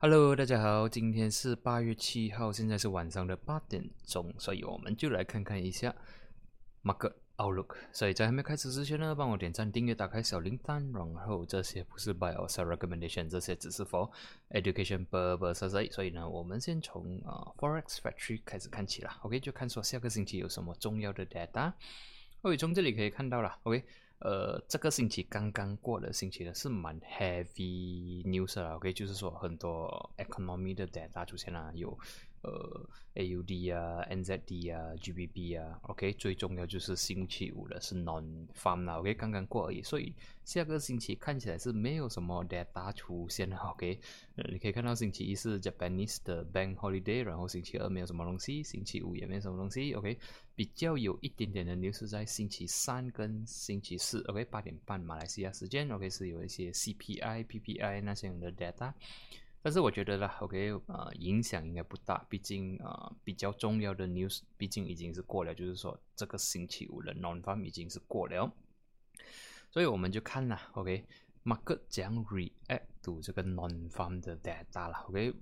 Hello，大家好，今天是八月七号，现在是晚上的八点钟，所以我们就来看看一下 Market Outlook。所以在还没开始之前呢，帮我点赞、订阅、打开小铃铛，然后这些不是 Buy or Sell Recommendation，这些只是 For Education Purpose。所以呢，我们先从啊 Forex Factory 开始看起啦。OK，就看说下个星期有什么重要的 data。OK，从这里可以看到了。OK。呃，这个星期刚刚过的星期呢，是蛮 heavy news 啦，OK，就是说很多 economy 的 data 出现了，有呃 AUD 啊、NZD 啊、GBP 啊，OK，最重要就是星期五的是 non-farm 啦，OK，刚刚过而已，所以下个星期看起来是没有什么 data 出现了，OK，你可以看到星期一是 Japanese 的 Bank Holiday，然后星期二没有什么东西，星期五也没有什么东西，OK。比较有一点点的 news 在星期三跟星期四，OK，八点半马来西亚时间，OK 是有一些 CPI、PPI 那些的 data，但是我觉得啦，OK，呃，影响应该不大，毕竟呃比较重要的 news，毕竟已经是过了，就是说这个星期五的 non-farm 已经是过了，所以我们就看啦，OK，market 将 react to 这个 non-farm 的 data 啦，OK，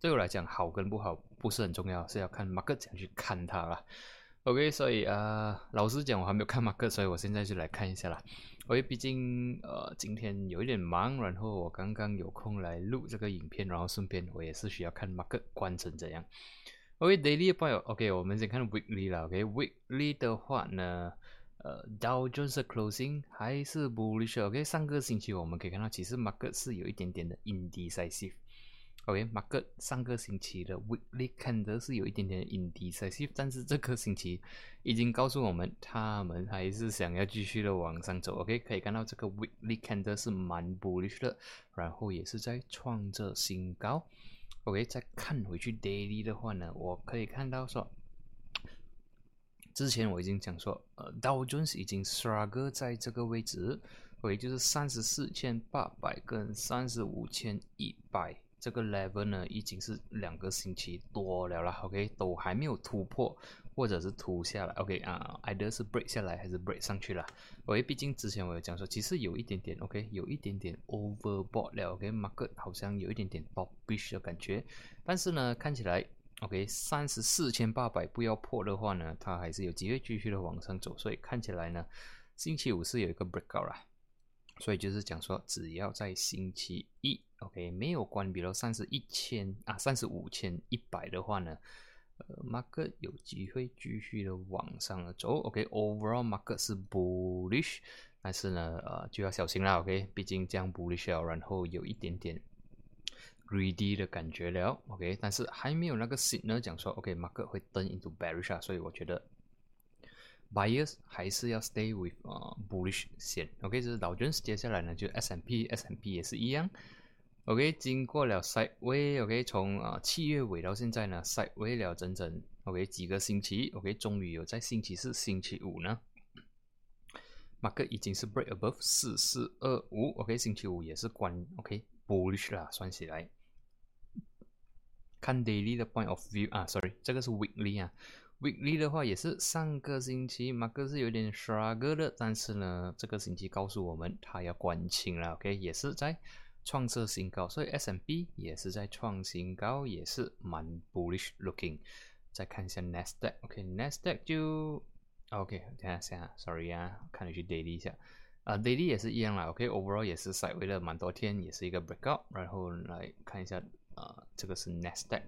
对我来讲好跟不好不是很重要，是要看 market 怎样去看它啦。OK，所以啊，老实讲，我还没有看马克，所以我现在就来看一下啦。因为毕竟呃，今天有一点忙，然后我刚刚有空来录这个影片，然后顺便我也是需要看马克关成怎样。OK，Daily 朋友，OK，我们先看 Weekly 啦。OK，Weekly 的话呢，呃，Dow Jones Closing 还是 bullish。OK，上个星期我们可以看到，其实马克是有一点点的 indecisive。OK，马克上个星期的 Weekly Candle 是有一点点 indecisive，但是这个星期已经告诉我们，他们还是想要继续的往上走。OK，可以看到这个 Weekly Candle 是蛮 bullish 的，然后也是在创着新高。OK，再看回去 Daily 的话呢，我可以看到说，之前我已经讲说，呃，Dow Jones 已经 struggle 在这个位置，OK，就是三十四千八百跟三十五千一百。这个 level 呢，已经是两个星期多了啦，OK，都还没有突破，或者是突下来，OK 啊，either 是 break 下来还是 break 上去了，OK，毕竟之前我有讲说，其实有一点点，OK，有一点点 overbought 了，OK，market 好像有一点点 bullish 的感觉，但是呢，看起来，OK，三十四千八百不要破的话呢，它还是有机会继续的往上走，所以看起来呢，星期五是有一个 breakout 啦。所以就是讲说，只要在星期一，OK，没有关闭了三十一千啊，三十五千一百的话呢，呃，Mark 有机会继续的往上走，OK，overall market 是 bullish，但是呢，呃，就要小心啦，OK，毕竟这样 bullish，然后有一点点 greedy 的感觉了，OK，但是还没有那个 signal 讲说，OK，market 会 turn into bearish，所以我觉得。Buyers 还是要 stay with 呃 bullish 线，OK，这是老君接下来呢就 S M P，S M P 也是一样，OK，经过了筛位，OK，从啊七月尾到现在呢筛位了整整 OK 几个星期，OK，终于有在星期四、星期五呢，market 已经是 break above 四四二五，OK，星期五也是关 OK bullish 啦，算起来，看 daily 的 point of view 啊，sorry，这个是 weekly 啊。Weekly 的话也是上个星期马克是有点 struggle 的，但是呢，这个星期告诉我们它要关清了，OK，也是在创设新高，所以 S&P 也是在创新高，也是蛮 bullish looking。再看一下 Nasdaq，OK，Nasdaq 就 OK，等下下，Sorry 啊，看你去 daily 一下，啊，daily 也是一样啦，OK，overall 也是 side 位了蛮多天，也是一个 breakout，然后来看一下，啊，这个是 Nasdaq。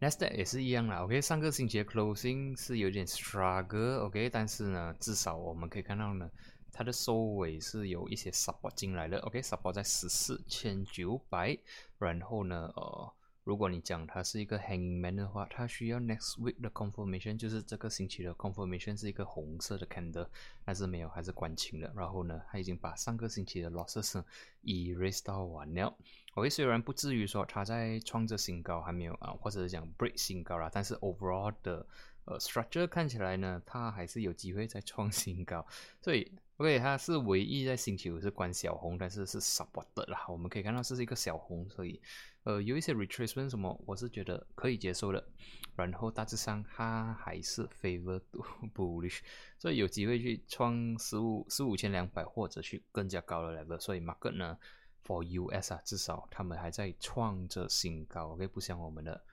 n e s t 也是一样啦，OK，上个星期的 closing 是有点 struggle，OK，但是呢，至少我们可以看到呢，它的收尾是有一些杀包进来的，OK，support 在十四千九百，然后呢，呃。如果你讲它是一个 hanging man 的话，它需要 next week 的 confirmation，就是这个星期的 confirmation 是一个红色的 candle，但是没有，还是关清了。然后呢，它已经把上个星期的 losses erase 到完了。OK，虽然不至于说它在创着新高，还没有啊，或者是讲 break 新高啦，但是 overall 的呃 structure 看起来呢，它还是有机会再创新高。所以 OK，它是唯一在星期五是关小红，但是是 supported 啦。我们可以看到这是一个小红，所以。呃，有一些 retracement 什么，我是觉得可以接受的。然后大致上它还是 favor bullish，所以有机会去创十五十五千两百，或者去更加高的 level。所以 market 呢 for US 啊，至少他们还在创着新高，OK，不像我们的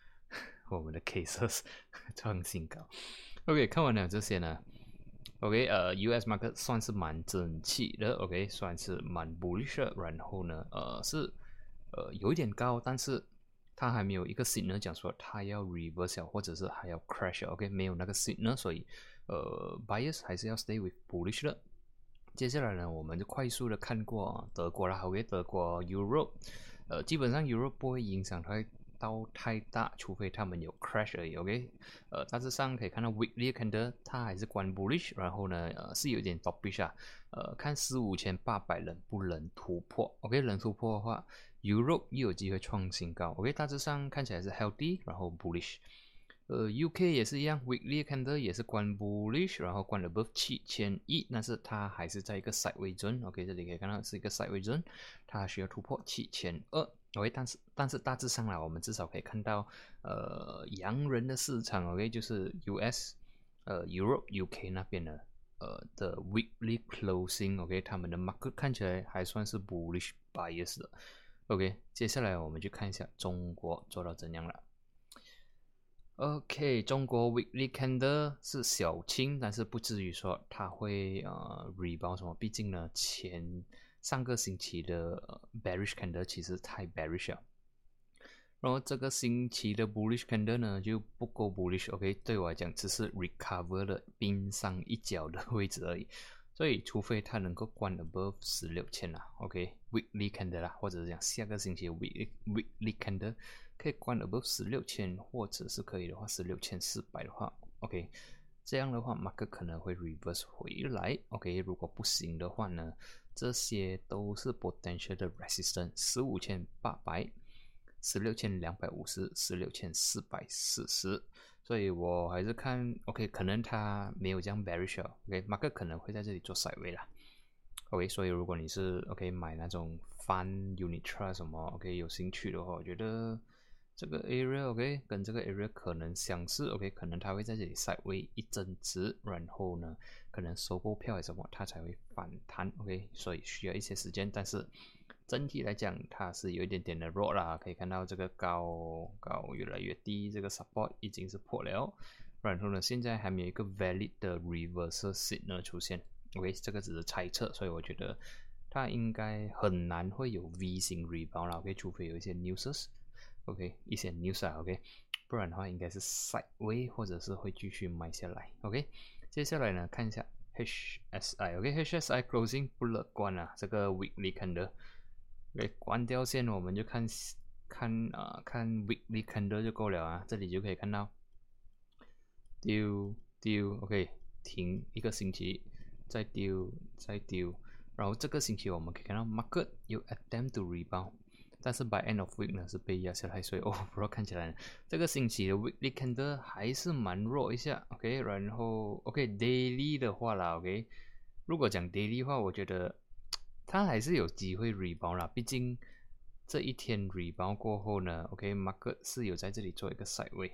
我们的 cases 创新高。OK，看完了这些呢，OK，呃，US market 算是蛮整齐的，OK，算是蛮 bullish，然后呢，呃，是呃有一点高，但是它还没有一个 signal 讲说它要 reverse 或者是还要 crash，OK，没有那个 signal，所以呃，bias 还是要 stay with bullish 的。接下来呢，我们就快速的看过德国啦，OK，德国 Europe，呃，基本上 Europe 不会影响它到太大，除非他们有 crash 而已，OK，呃，大致上可以看到 weekly candle 它还是关 bullish，然后呢，呃，是有点 topish 啊，呃，看四五千八百能不能突破，OK，能突破的话，Europe 又有机会创新高，OK，大致上看起来是 healthy，然后 bullish。呃，UK 也是一样，Weekly Candle 也是关 bullish，然后关了 above 七千亿，但是它还是在一个 sideways zone。OK，这里可以看到是一个 sideways zone，它需要突破七千二。OK，但是但是大致上来，我们至少可以看到，呃，洋人的市场，OK，就是 US，呃，Europe、UK 那边的，呃的 weekly closing，OK，他们的 market 看起来还算是 bullish bias 的。OK，接下来我们去看一下中国做到怎样了。OK，中国 Weekly Candle 是小青，但是不至于说它会呃 rebound 什么，毕竟呢前上个星期的 Bearish Candle 其实太 Bearish 了，然后这个星期的 Bullish Candle 呢就不够 Bullish，OK，对我来讲只是 Recover 了冰上一角的位置而已，所以除非它能够关 Above 十六千啦，OK，Weekly Candle 啦，或者是讲下个星期 Week Weekly Candle。可以关 above 十六千，或者是可以的话十六千四百的话，OK，这样的话马克可能会 reverse 回来，OK，如果不行的话呢，这些都是 potential 的 resistance，十五千八百、十六千两百五十、十六千四百四十，所以我还是看 OK，可能它没有这样 bearish，OK，马克可能会在这里做 side way 啦，OK，所以如果你是 OK 买那种 fun unit trust 什么 OK 有兴趣的话，我觉得。这个 area OK，跟这个 area 可能相似 OK，可能它会在这里 side way 一阵子，然后呢，可能收购票还是什么，它才会反弹 OK，所以需要一些时间。但是整体来讲，它是有一点点的弱啦，可以看到这个高高越来越低，这个 support 已经是破了，然后呢，现在还没有一个 valid 的 reversal signal 出现 OK，这个只是猜测，所以我觉得它应该很难会有 V 型 rebound 啦 OK，除非有一些 news。OK，一些 news 啊，OK，不然的话应该是 sideways 或者是会继续买下来。OK，接下来呢看一下 HSI，OK，HSI closing 不乐观啊，这个 weekly 看的，OK，关掉线我们就看看啊看 weekly candle 就够了啊，这里就可以看到。丢丢，OK，停一个星期，再丢再丢，然后这个星期我们可以看到 market 有 attempt to rebound。但是 by end of week 呢是被压下来，所以 overall 看起来呢这个星期的 weekly candle 还是蛮弱一下，OK，然后 OK daily 的话啦，OK，如果讲 daily 的话，我觉得它还是有机会 rebound 啦，毕竟这一天 rebound 过后呢，OK，market 是有在这里做一个 side 位。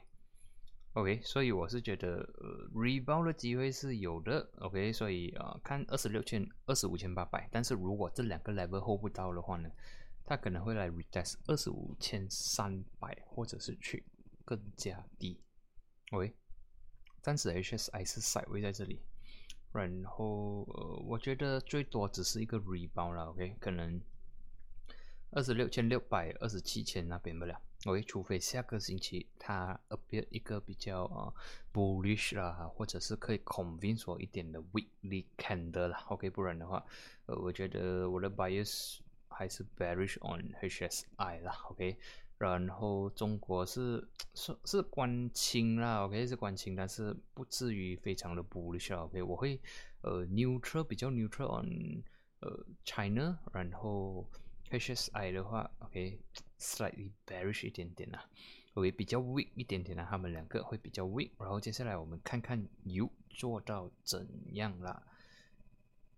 OK，所以我是觉得呃 rebound 的机会是有的，OK，所以啊看二十六千、二十五千八百，但是如果这两个 level hold 不到的话呢？它可能会来 retest 二十五千三百，或者是去更加低。喂，暂时 HSI 是 side 位在这里，然后呃，我觉得最多只是一个 rebound 了。OK，可能二十六千六百、二十七千那边不了。OK，除非下个星期它 appear 一个比较啊 bullish 啦，或者是可以 convince 我一点的 weekly candle 啦。OK，不然的话，呃，我觉得我的 bias。还是 bearish on HSI 啦，OK，然后中国是是是关清啦，OK 是关清，但是不至于非常的 bullish，OK，我会呃 neutral 比较 neutral on 呃 China，然后 HSI 的话，OK slightly bearish 一点点啦，OK 比较 weak 一点点啦，他们两个会比较 weak，然后接下来我们看看 U 做到怎样啦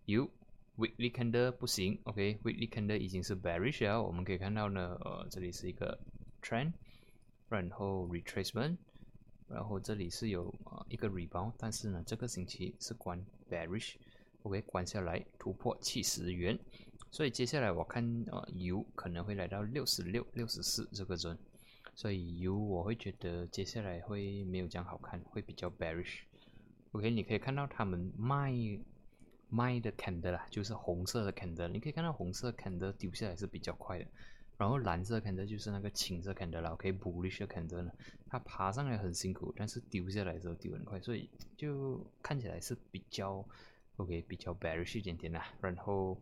，，you。Weekly candle 不行，OK，Weekly candle 已经是 bearish 了。我们可以看到呢，呃，这里是一个 trend，然后 retracement，然后这里是有一个 rebound，但是呢，这个星期是关 bearish，OK，关下来突破七十元，所以接下来我看呃油可能会来到六十六、六十四这个 zone，所以油我会觉得接下来会没有这样好看，会比较 bearish。OK，你可以看到他们卖卖的 candle 啦，就是红色的 candle，你可以看到红色 candle 丢下来是比较快的。然后蓝色 candle 就是那个青色 candle 了，OK，bullish candle 呢，它爬上来很辛苦，但是丢下来的时候丢很快，所以就看起来是比较 OK，比较 bearish 一点点啦。然后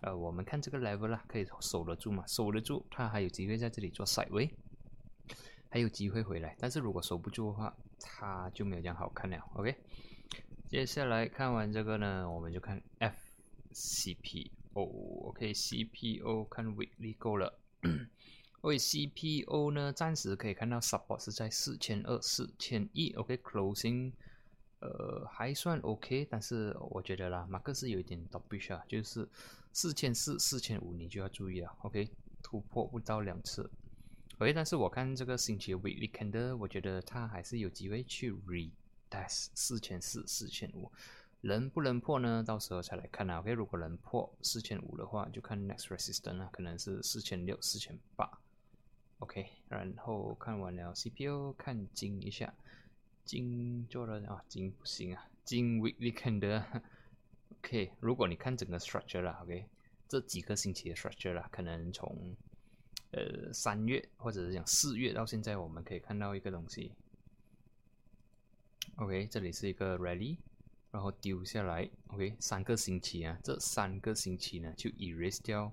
呃，我们看这个 level 啦，可以守得住嘛？守得住，它还有机会在这里做 side way，还有机会回来。但是如果守不住的话，它就没有这样好看了。OK，接下来看完这个呢，我们就看 FCPO，OK，CPO 看 weekly 够了。为 CPO 呢，暂时可以看到 support 是在四千二、四千一，OK，closing，呃，还算 OK，但是我觉得啦，马克思有一点 dovish 啊，就是四千四、四千五你就要注意了，OK，突破不到两次，OK，但是我看这个星期 weekly candle，我觉得它还是有机会去 re s 四千四、四千五。能不能破呢？到时候才来看啊。OK，如果能破四千五的话，就看 next resistance 啊，可能是四千六、四千八。OK，然后看完了 CPU，看金一下，金做了啊，金不行啊，金 weekly candle。OK，如果你看整个 structure 啦，OK，这几个星期的 structure 啦，可能从呃三月或者是讲四月到现在，我们可以看到一个东西。OK，这里是一个 rally。然后丢下来，OK，三个星期啊，这三个星期呢就 erase 掉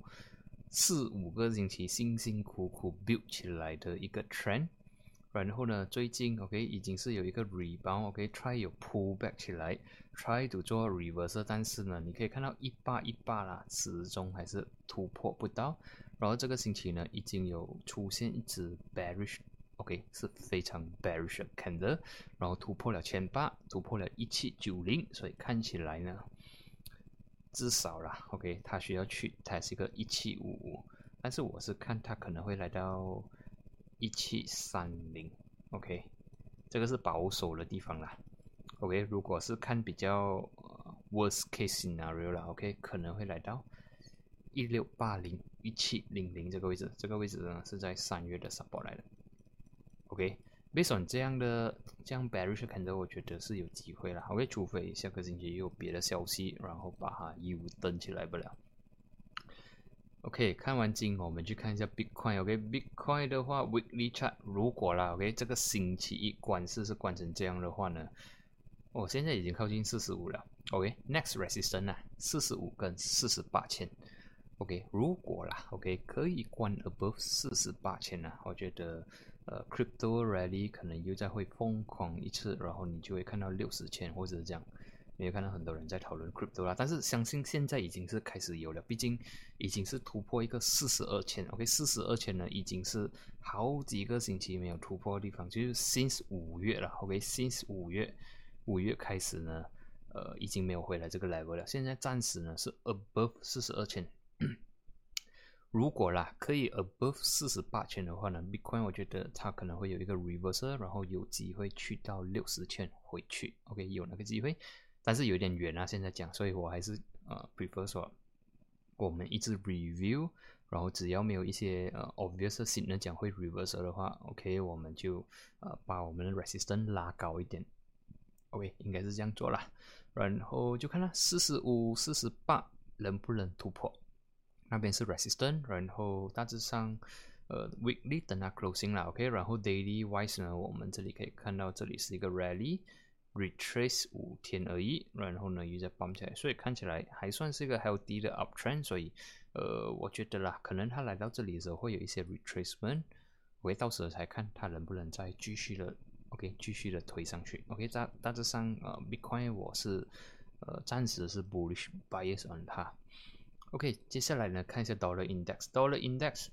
四五个星期辛辛苦苦 build 起来的一个 trend，然后呢，最近 OK 已经是有一个 rebound，OK，try 有 pull back 起来，try to 做 reverse，但是呢，你可以看到一八一八啦，始终还是突破不到，然后这个星期呢，已经有出现一只 bearish。OK，是非常 bearish candle，然后突破了千八，突破了一七九零，所以看起来呢，至少啦，OK，它需要去它是一个一七五五，但是我是看它可能会来到一七三零，OK，这个是保守的地方啦，OK，如果是看比较 worst case scenario 啦，OK，可能会来到一六八零一七零零这个位置，这个位置呢是在三月的 support 来的。OK，based on 这样的这样 bearish candle，我觉得是有机会了。OK，除非下个星期又有别的消息，然后把它一五登起来不了。OK，看完金，我们去看一下 Bitcoin。OK，Bitcoin 的话，weekly chart 如果啦，OK，这个星期一关市是关成这样的话呢，我现在已经靠近四十五了。OK，next resistance 啊，四十五跟四十八千。OK，如果啦，OK，可以关 above 四十八千呢，我觉得。呃，crypto rally 可能又再会疯狂一次，然后你就会看到六十千或者是这样，你会看到很多人在讨论 crypto 啦。但是相信现在已经是开始有了，毕竟已经是突破一个四十二千。OK，四十二千呢已经是好几个星期没有突破的地方，就是 since 五月了。OK，since 五月五月开始呢，呃，已经没有回来这个 level 了。现在暂时呢是 above 四十二千。如果啦，可以 above 四十八千的话呢，Bitcoin 我觉得它可能会有一个 reversal，然后有机会去到六十千回去。OK，有那个机会，但是有点远啊，现在讲，所以我还是呃 prefer 说我们一直 review，然后只要没有一些呃 obvious signal 讲会 reversal 的话，OK，我们就呃把我们的 resistance 拉高一点。OK，应该是这样做啦，然后就看它四十五、四十八能不能突破。那边是 resistance，然后大致上，呃，weekly 等它 closing 了，OK，然后 daily wise 呢，我们这里可以看到这里是一个 rally，retrace 五天而已，然后呢又在 bump 起来，所以看起来还算是一个 healthy 的 uptrend，所以，呃，我觉得啦，可能它来到这里的时候会有一些 retracement，我会到时候才看它能不能再继续的，OK，继续的推上去，OK，大大致上，呃，Bitcoin 我是，呃，暂时是 bullish bias on 它。OK，接下来呢，看一下 Dollar Index。Dollar Index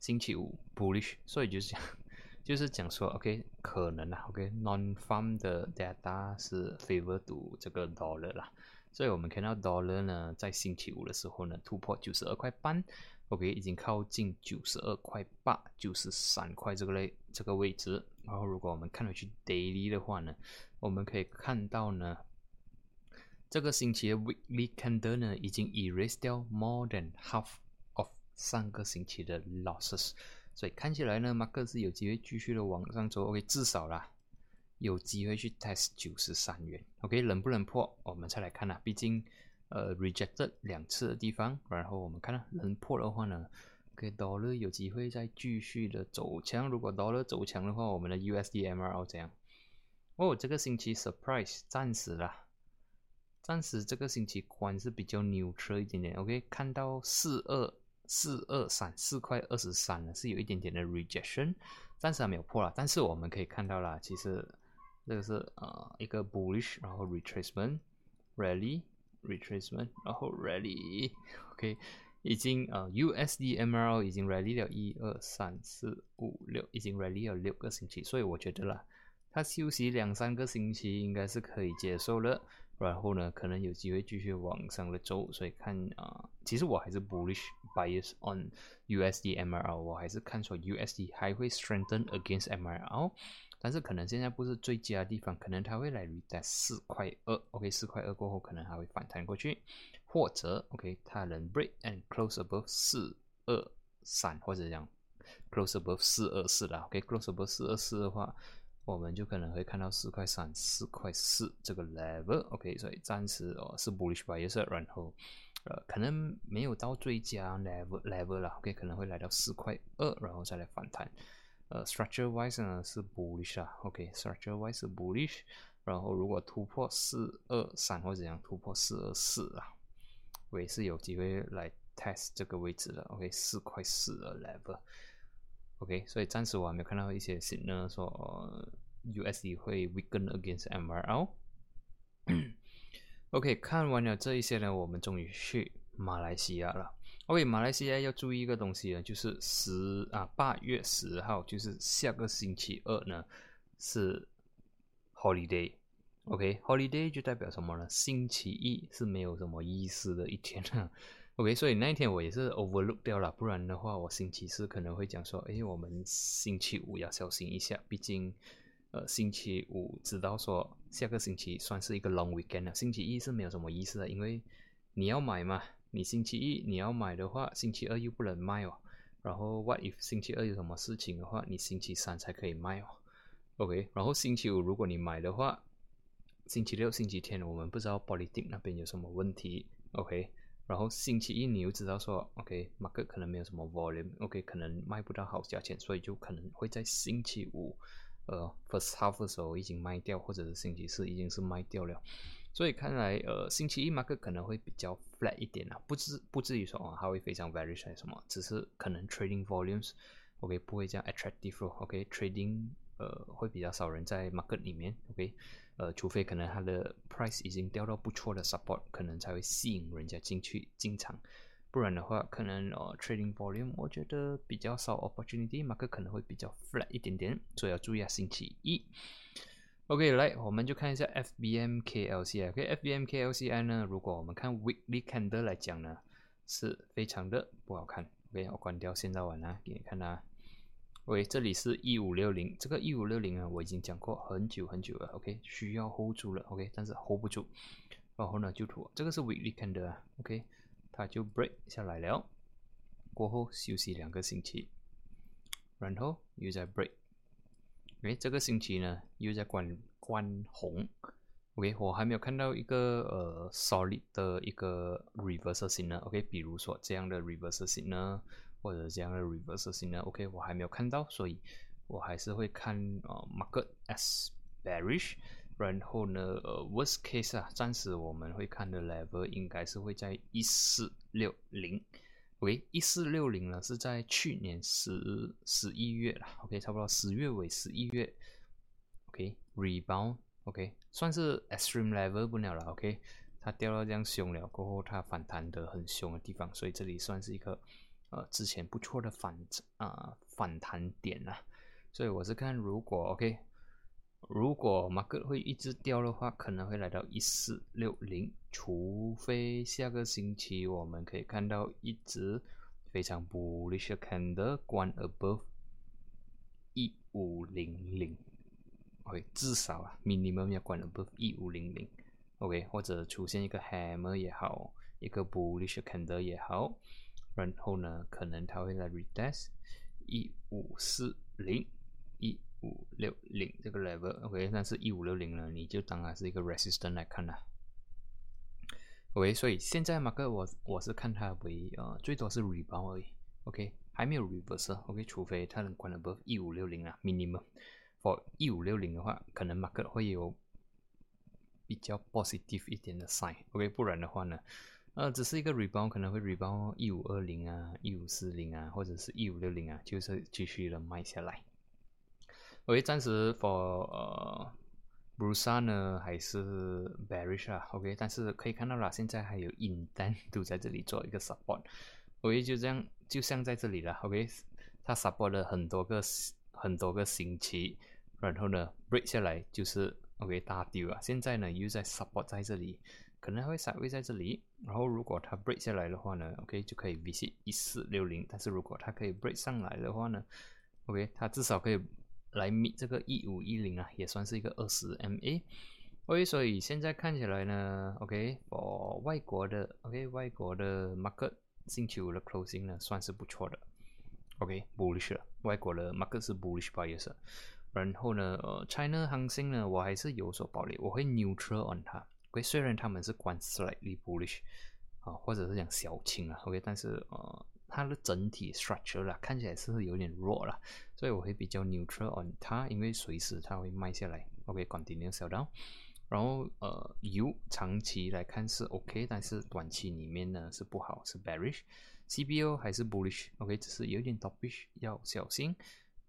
星期五 bullish，所以就是讲，就是讲说，OK，可能啊，OK，non-farm 的 data 是 favor to 这个 Dollar 啦。所以我们看到 Dollar 呢，在星期五的时候呢，突破九十二块半，OK，已经靠近九十二块八、九十三块这个类这个位置。然后如果我们看回去 Daily 的话呢，我们可以看到呢。这个星期的 weekly candle 呢，已经 erase 掉 more than half of 上个星期的 losses，所以看起来呢，马克是有机会继续的往上走，OK，至少啦，有机会去 test 九十三元，OK，能不能破，我们再来看啦，毕竟呃 rejected 两次的地方，然后我们看了能破的话呢，OK dollar 有机会再继续的走强，如果 dollar 走强的话，我们的 USD MRO 怎样？哦，这个星期 surprise 暂时啦。暂时这个星期关是比较 neutral 一点点，OK，看到四二四二三四块二十三了，是有一点点的 rejection，暂时还没有破了，但是我们可以看到啦，其实这个是呃一个 bullish，然后 retracement，rally，retracement，然后 rally，OK，已经呃 USD MRL 已经 rally 了一二三四五六，已经 rally 了六个星期，所以我觉得啦，它休息两三个星期应该是可以接受了。然后呢，可能有机会继续往上的走，所以看啊，其实我还是 bullish bias on USD MRL，我还是看说 USD 还会 strengthen against MRL，但是可能现在不是最佳的地方，可能它会来在四块二，OK，四块二过后可能还会反弹过去，或者 OK 它能 break and close above 四二三，或者讲 close above 四二四啦，OK，close above 四二四的话。我们就可能会看到四块三、四块四这个 level，OK，所以暂时哦是 bullish bias，然后呃可能没有到最佳 level level 了，OK，可能会来到四块二，然后再来反弹。呃，structure wise 呢是 bullish 啊，OK，structure wise 是 bullish，然后如果突破四二三或者怎样突破四二四啊，我也是有机会来 test 这个位置的，OK，四块四的 level。OK，所以暂时我还没有看到一些 signal 说 USD 会 weaken against MRL。OK，看完了这一些呢，我们终于去马来西亚了。OK，马来西亚要注意一个东西呢，就是十啊八月十号，就是下个星期二呢是 holiday。OK，holiday 就代表什么呢？星期一是没有什么意思的一天。OK，所以那一天我也是 overlook 掉了，不然的话，我星期四可能会讲说，哎，我们星期五要小心一下，毕竟，呃，星期五知道说下个星期算是一个 long weekend 了，星期一是没有什么意思的，因为你要买嘛，你星期一你要买的话，星期二又不能卖哦，然后 what if 星期二有什么事情的话，你星期三才可以卖哦，OK，然后星期五如果你买的话，星期六、星期天我们不知道 b o l i t i c 那边有什么问题，OK。然后星期一你又知道说，OK，马克可能没有什么 volume，OK，可能卖不到好价钱，所以就可能会在星期五，呃，first half 的时候已经卖掉，或者是星期四已经是卖掉了。所以看来，呃，星期一马克可能会比较 flat 一点啊，不至不至于说啊，它会非常 very 什么，只是可能 trading volumes，OK，不会这样 attractive，OK，trading，呃，会比较少人在 market 里面，OK。呃，除非可能它的 price 已经掉到不错的 support，可能才会吸引人家进去进场，不然的话，可能呃 trading volume 我觉得比较少 opportunity，马克可能会比较 flat 一点点，所以要注意下星期一。OK，来我们就看一下 FBMKLCI。OK，FBMKLCI 呢，如果我们看 weekly candle 来讲呢，是非常的不好看。OK，我关掉现在晚啊，给你看啊。喂，这里是一五六零，这个一五六零啊，我已经讲过很久很久了，OK，需要 hold 住了，OK，但是 hold 不住，然后呢就吐，这个是 weekly candle，OK，它就 break 下来了，过后休息两个星期，然后又在 break，哎，这个星期呢又在关关红，OK，我还没有看到一个呃 solid 的一个 reversal signal，OK，比如说这样的 reversal signal。或者这样的 reverse 型呢？OK，我还没有看到，所以我还是会看啊 market as bearish。然后呢，呃，worst case 啊，暂时我们会看的 level 应该是会在一四六零。OK，一四六零呢是在去年十十一月了。OK，差不多十月尾十一月。OK，rebound。OK，算是 extreme level 不了了。OK，它掉到这样凶了过后，它反弹的很凶的地方，所以这里算是一个。呃，之前不错的反啊反弹点啊，所以我是看如果 OK，如果马克会一直掉的话，可能会来到一四六零，除非下个星期我们可以看到一直非常 bullish candle 关 above 一五零零，OK，至少啊 minimum 要关 above 一五零零 OK，或者出现一个 hammer 也好，一个 bullish candle 也好，然后呢，可能它会来 retest 一五四零一五六零这个 level，OK，但是一五六零呢，你就当它是一个 resistance 来看啦。OK，所以现在马克我我是看它为呃最多是 rebound 而已，OK，还没有 reverse，OK，除非它能关 above 一五六零啊，minimum。For 一五六零的话，可能马克会有比较 positive 一点的 sign，OK，不然的话呢，呃，只是一个 rebound 可能会 rebound 一五二零啊，一五四零啊，或者是一五六零啊，就是继续的卖下来。OK，暂时 for 呃。b r u s a 呢还是 bearish 啊，OK，但是可以看到啦，现在还有引单都在这里做一个 support，OK，就这样，就像在这里了，OK，它 support 了很多个很多个星期，然后呢 break 下来就是 OK 大丢啊，现在呢又在 support 在这里，可能会稍微在这里，然后如果它 break 下来的话呢，OK 就可以 visit 一四六零，但是如果它可以 break 上来的话呢，OK 它至少可以。来 meet 这个一五一零啊，也算是一个二十 MA。OK，所以现在看起来呢，OK 我外国的 OK 外国的 market 星期五的 closing 呢，算是不错的。OK，bullish 了，外国的 market 是 bullish bias。然后呢，呃，China 行情呢，我还是有所保留，我会 neutral on 它。OK，虽然他们是关 slightly bullish 啊，或者是讲小青啊，OK，但是呃。它的整体 structure 啦，看起来是有点弱了，所以我会比较 neutral on 它，因为随时它会卖下来。OK，continue sell down。然后呃，油长期来看是 OK，但是短期里面呢是不好，是 bearish。CBO 还是 bullish，OK，只是有点 topish，要小心。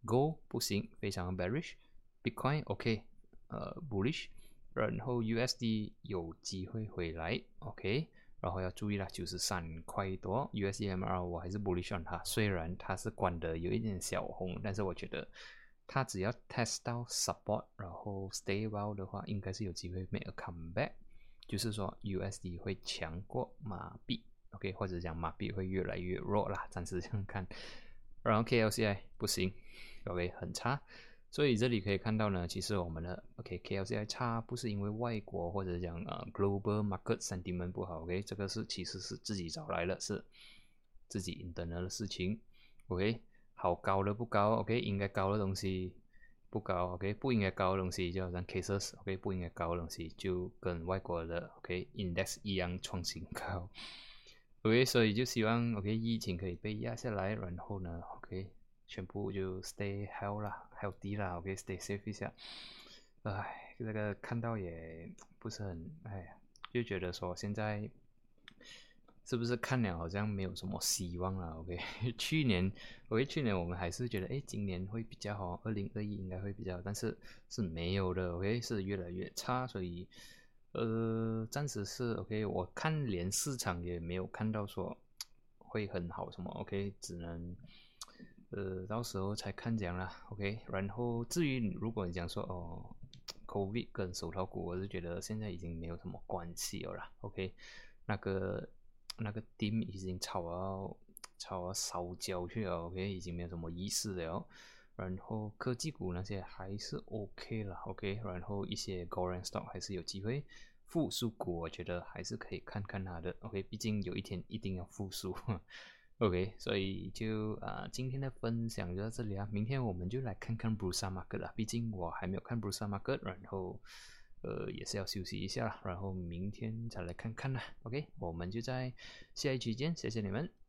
Go 不行，非常 bearish。Bitcoin OK，呃 bullish。然后 USD 有机会回来，OK。然后要注意了，九十三块多 USDMR，我还是 bullish on 它。虽然它是关的有一点小红，但是我觉得它只要 test 到 support，然后 stay well 的话，应该是有机会 make a comeback。就是说 USD 会强过马币，OK，或者讲马币会越来越弱啦，暂时这样看。然后 KLCI 不行，OK，很差。所以这里可以看到呢，其实我们的 OK KLCI 差不是因为外国或者讲呃 global market sentiment 不好，OK？这个是其实是自己找来的，是自己 internal 的事情，OK？好高的不高，OK？应该高的东西不高，OK？不应该高的东西就好像 cases，OK？不应该高的东西就跟外国的 OK index 一样创新高，OK？所以就希望 OK 疫情可以被压下来，然后呢 OK 全部就 stay health 啦。还有低啦，OK，stay safe 一下。唉，这个看到也不是很，哎呀，就觉得说现在是不是看了好像没有什么希望了？OK，去年，OK，去年我们还是觉得，哎，今年会比较好，二零二一应该会比较，但是是没有的，OK，是越来越差，所以，呃，暂时是 OK，我看连市场也没有看到说会很好什么，OK，只能。呃，到时候才看讲啦，OK。然后至于如果你讲说哦，COVID 跟手套股，我是觉得现在已经没有什么关系了啦，OK。那个那个 team 已经炒到炒到烧焦去了，OK，已经没有什么意思了。然后科技股那些还是 OK 了，OK。然后一些 g o r a n stock 还是有机会复苏股，我觉得还是可以看看它的，OK。毕竟有一天一定要复苏。OK，所以就啊，今天的分享就到这里啊。明天我们就来看看 Bruce Market 了，毕竟我还没有看 Bruce Market，然后呃也是要休息一下了，然后明天再来看看啦。OK，我们就在下一期见，谢谢你们。